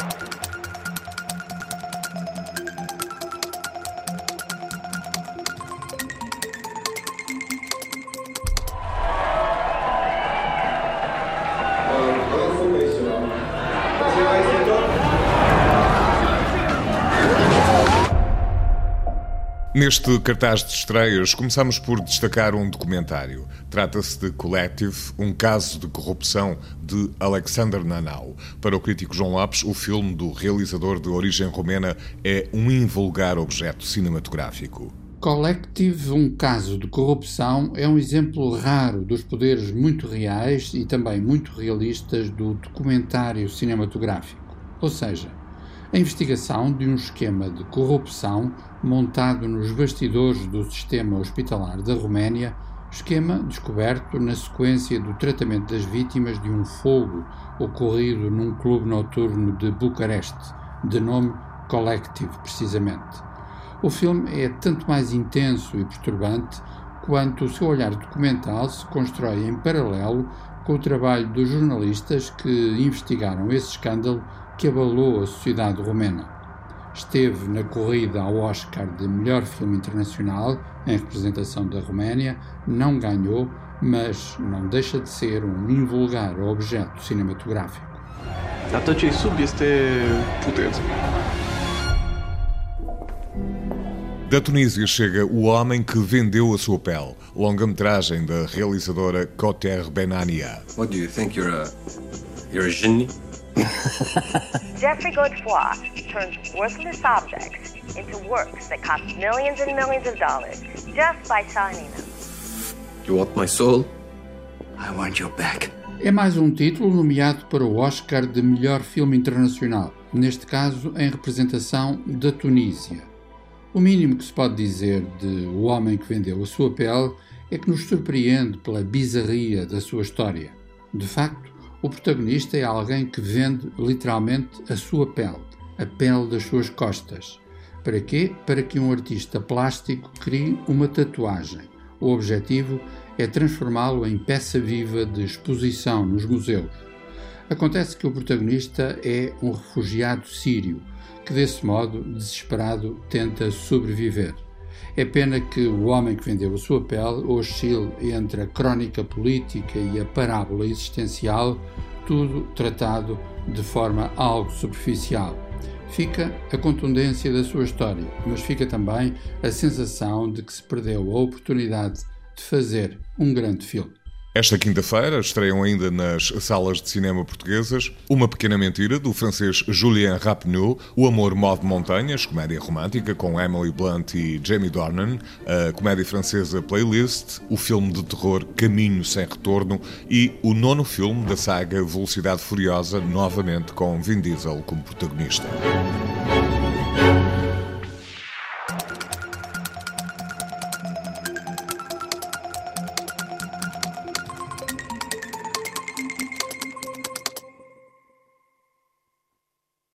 Thank you. Neste cartaz de estreias, começamos por destacar um documentário. Trata-se de Collective, um caso de corrupção de Alexander Nanau. Para o crítico João Lopes, o filme do realizador de origem romena é um invulgar objeto cinematográfico. Collective, um caso de corrupção, é um exemplo raro dos poderes muito reais e também muito realistas do documentário cinematográfico. Ou seja, a investigação de um esquema de corrupção montado nos bastidores do sistema hospitalar da Roménia, esquema descoberto na sequência do tratamento das vítimas de um fogo ocorrido num clube noturno de Bucareste, de nome Collective, precisamente. O filme é tanto mais intenso e perturbante quanto o seu olhar documental se constrói em paralelo com o trabalho dos jornalistas que investigaram esse escândalo que abalou a sociedade romena. Esteve na corrida ao Oscar de melhor filme internacional em representação da Roménia, não ganhou, mas não deixa de ser um invulgar objeto cinematográfico. A to, ce sub, este puteți. Da Tunísia chega O Homem que Vendeu a Sua Pele, longa-metragem da realizadora Koter Benania. What do you think? You're a. You're a genie? Jeffrey Godefroy turns worthless objects into works that cost millions and millions of dollars just by signing them. You want my soul? I want your back. É mais um título nomeado para o Oscar de melhor filme internacional, neste caso em representação da Tunísia. O mínimo que se pode dizer de O Homem que Vendeu a Sua Pele é que nos surpreende pela bizarria da sua história. De facto, o protagonista é alguém que vende literalmente a sua pele, a pele das suas costas. Para quê? Para que um artista plástico crie uma tatuagem. O objetivo é transformá-lo em peça viva de exposição nos museus. Acontece que o protagonista é um refugiado sírio, que desse modo, desesperado, tenta sobreviver. É pena que o homem que vendeu a sua pele oscile entre a crónica política e a parábola existencial, tudo tratado de forma algo superficial. Fica a contundência da sua história, mas fica também a sensação de que se perdeu a oportunidade de fazer um grande filme. Esta quinta-feira estreiam ainda nas salas de cinema portuguesas Uma Pequena Mentira, do francês Julien Rapneau, O Amor Mode Montanhas, comédia romântica com Emily Blunt e Jamie Dornan, a comédia francesa Playlist, o filme de terror Caminho Sem Retorno e o nono filme da saga Velocidade Furiosa, novamente com Vin Diesel como protagonista.